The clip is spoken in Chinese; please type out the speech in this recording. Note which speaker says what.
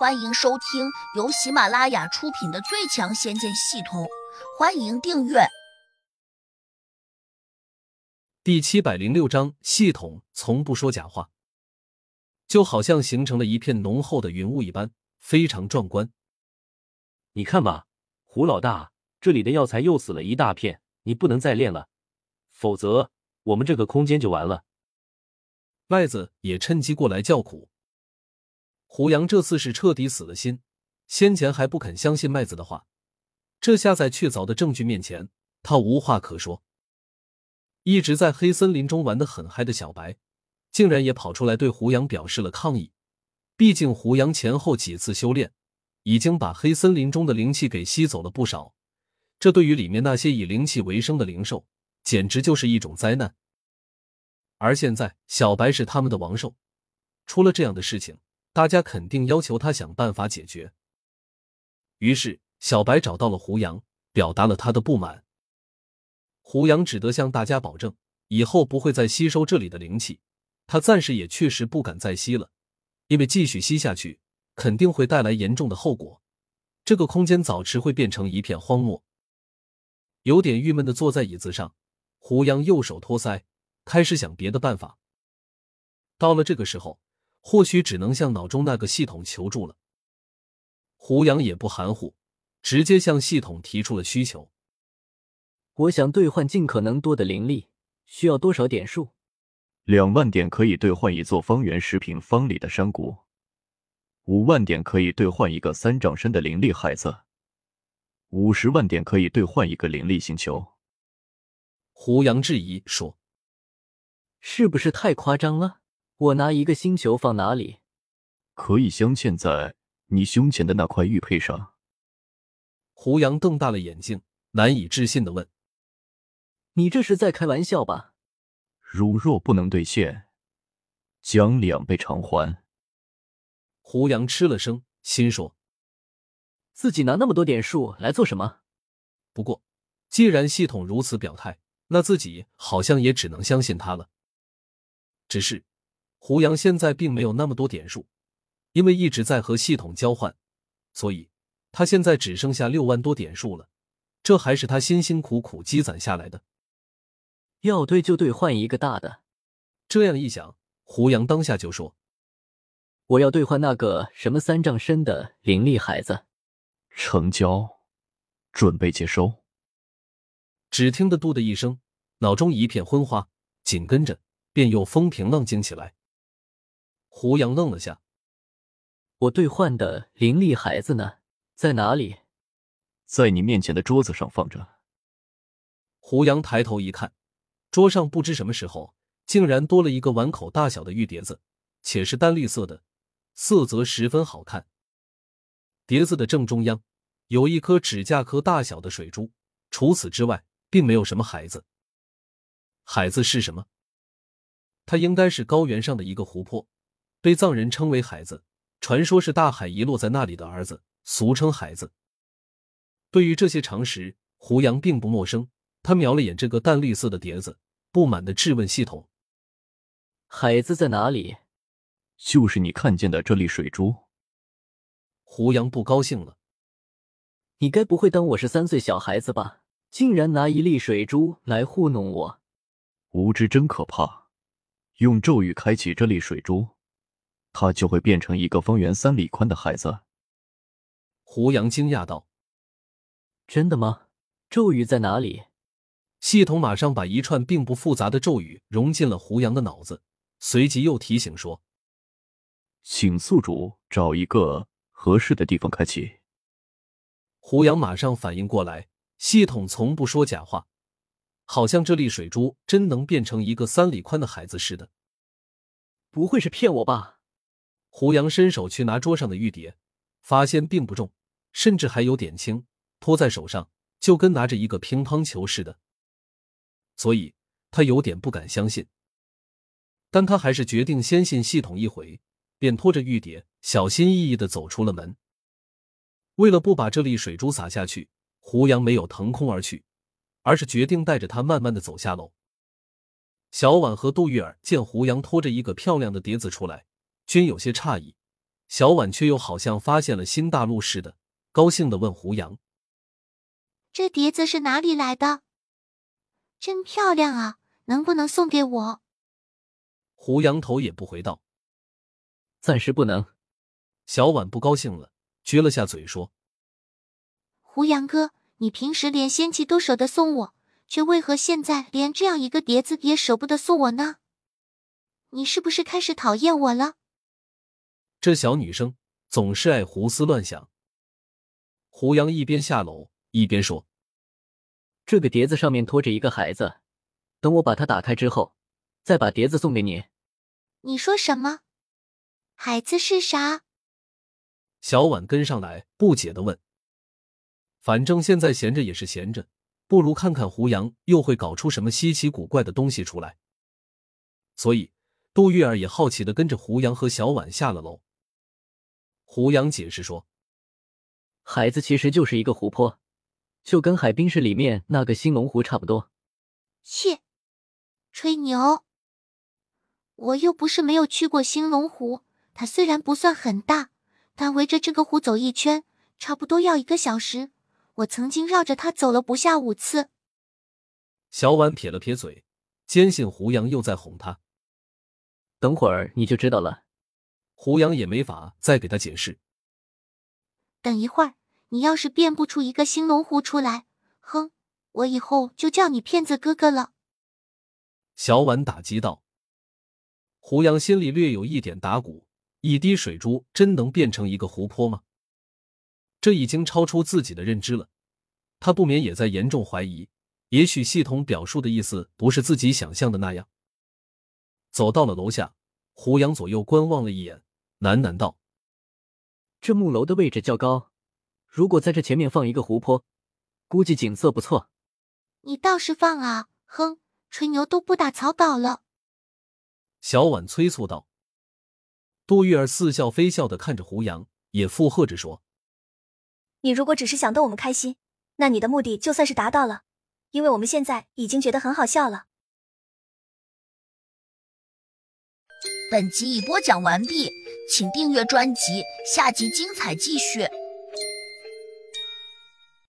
Speaker 1: 欢迎收听由喜马拉雅出品的《最强仙剑系统》，欢迎订阅。
Speaker 2: 第七百零六章，系统从不说假话，就好像形成了一片浓厚的云雾一般，非常壮观。
Speaker 3: 你看吧，胡老大，这里的药材又死了一大片，你不能再练了，否则我们这个空间就完了。
Speaker 2: 麦子也趁机过来叫苦。胡杨这次是彻底死了心，先前还不肯相信麦子的话，这下在确凿的证据面前，他无话可说。一直在黑森林中玩的很嗨的小白，竟然也跑出来对胡杨表示了抗议。毕竟胡杨前后几次修炼，已经把黑森林中的灵气给吸走了不少，这对于里面那些以灵气为生的灵兽，简直就是一种灾难。而现在，小白是他们的王兽，出了这样的事情，大家肯定要求他想办法解决。于是，小白找到了胡杨，表达了他的不满。胡杨只得向大家保证，以后不会再吸收这里的灵气。他暂时也确实不敢再吸了，因为继续吸下去，肯定会带来严重的后果。这个空间早迟会变成一片荒漠。有点郁闷的坐在椅子上，胡杨右手托腮。开始想别的办法。到了这个时候，或许只能向脑中那个系统求助了。胡杨也不含糊，直接向系统提出了需求：“
Speaker 4: 我想兑换尽可能多的灵力，需要多少点数？”“
Speaker 5: 两万点可以兑换一座方圆十平方里的山谷，五万点可以兑换一个三丈深的灵力海子，五十万点可以兑换一个灵力星球。”
Speaker 2: 胡杨质疑说。
Speaker 4: 是不是太夸张了？我拿一个星球放哪里？
Speaker 5: 可以镶嵌在你胸前的那块玉佩上。
Speaker 2: 胡杨瞪大了眼睛，难以置信的问：“
Speaker 4: 你这是在开玩笑吧？”
Speaker 5: 如若不能兑现，将两倍偿还。
Speaker 2: 胡杨吃了声，心说：“
Speaker 4: 自己拿那么多点数来做什么？”
Speaker 2: 不过，既然系统如此表态，那自己好像也只能相信他了。只是，胡杨现在并没有那么多点数，因为一直在和系统交换，所以他现在只剩下六万多点数了。这还是他辛辛苦苦积攒下来的。
Speaker 4: 要兑就兑换一个大的。
Speaker 2: 这样一想，胡杨当下就说：“
Speaker 4: 我要兑换那个什么三丈深的灵力孩子。”
Speaker 5: 成交，准备接收。
Speaker 2: 只听得“嘟”的一声，脑中一片昏花，紧跟着。便又风平浪静起来。胡杨愣了下，
Speaker 4: 我兑换的灵力孩子呢？在哪里？
Speaker 5: 在你面前的桌子上放着。
Speaker 2: 胡杨抬头一看，桌上不知什么时候竟然多了一个碗口大小的玉碟子，且是淡绿色的，色泽十分好看。碟子的正中央有一颗指甲壳大小的水珠，除此之外，并没有什么孩子。孩子是什么？它应该是高原上的一个湖泊，被藏人称为孩子，传说是大海遗落在那里的儿子，俗称孩子。对于这些常识，胡杨并不陌生。他瞄了眼这个淡绿色的碟子，不满的质问系统：“
Speaker 4: 孩子在哪里？”“
Speaker 5: 就是你看见的这粒水珠。”
Speaker 2: 胡杨不高兴了：“
Speaker 4: 你该不会当我是三岁小孩子吧？竟然拿一粒水珠来糊弄我！
Speaker 5: 无知真可怕。”用咒语开启这粒水珠，它就会变成一个方圆三里宽的孩子。
Speaker 2: 胡杨惊讶道：“
Speaker 4: 真的吗？咒语在哪里？”
Speaker 2: 系统马上把一串并不复杂的咒语融进了胡杨的脑子，随即又提醒说：“
Speaker 5: 请宿主找一个合适的地方开启。”
Speaker 2: 胡杨马上反应过来，系统从不说假话。好像这粒水珠真能变成一个三里宽的孩子似的，
Speaker 4: 不会是骗我吧？
Speaker 2: 胡杨伸手去拿桌上的玉碟，发现并不重，甚至还有点轻，托在手上就跟拿着一个乒乓球似的，所以他有点不敢相信。但他还是决定先信系统一回，便拖着玉碟，小心翼翼的走出了门。为了不把这粒水珠洒下去，胡杨没有腾空而去。而是决定带着他慢慢的走下楼。小婉和杜玉儿见胡杨拖着一个漂亮的碟子出来，均有些诧异，小婉却又好像发现了新大陆似的，高兴的问胡杨：“
Speaker 6: 这碟子是哪里来的？真漂亮啊！能不能送给我？”
Speaker 2: 胡杨头也不回道：“
Speaker 4: 暂时不能。”
Speaker 2: 小婉不高兴了，撅了下嘴说：“
Speaker 6: 胡杨哥，你平时连仙器都舍得送我，却为何现在连这样一个碟子也舍不得送我呢？你是不是开始讨厌我了？”
Speaker 2: 这小女生总是爱胡思乱想。胡杨一边下楼一边说：“
Speaker 4: 这个碟子上面拖着一个孩子，等我把它打开之后，再把碟子送给你。”
Speaker 6: 你说什么？孩子是啥？
Speaker 2: 小婉跟上来，不解的问：“反正现在闲着也是闲着，不如看看胡杨又会搞出什么稀奇古怪的东西出来。”所以杜玉儿也好奇的跟着胡杨和小婉下了楼。胡杨解释说：“
Speaker 4: 海子其实就是一个湖泊，就跟海滨市里面那个兴隆湖差不多。”
Speaker 6: 切，吹牛！我又不是没有去过兴隆湖，它虽然不算很大，但围着这个湖走一圈，差不多要一个小时。我曾经绕着它走了不下五次。
Speaker 2: 小婉撇了撇嘴，坚信胡杨又在哄她。
Speaker 4: 等会儿你就知道了。
Speaker 2: 胡杨也没法再给他解释。
Speaker 6: 等一会儿，你要是变不出一个新龙湖出来，哼，我以后就叫你骗子哥哥了。
Speaker 2: 小婉打击道。胡杨心里略有一点打鼓：一滴水珠真能变成一个湖泊吗？这已经超出自己的认知了。他不免也在严重怀疑，也许系统表述的意思不是自己想象的那样。走到了楼下，胡杨左右观望了一眼。喃喃道：“
Speaker 4: 这木楼的位置较高，如果在这前面放一个湖泊，估计景色不错。”
Speaker 6: 你倒是放啊！哼，吹牛都不打草稿了。
Speaker 2: 小婉催促道。杜玉儿似笑非笑的看着胡杨，也附和着说：“
Speaker 7: 你如果只是想逗我们开心，那你的目的就算是达到了，因为我们现在已经觉得很好笑了。”
Speaker 1: 本集已播讲完毕。请订阅专辑，下集精彩继续。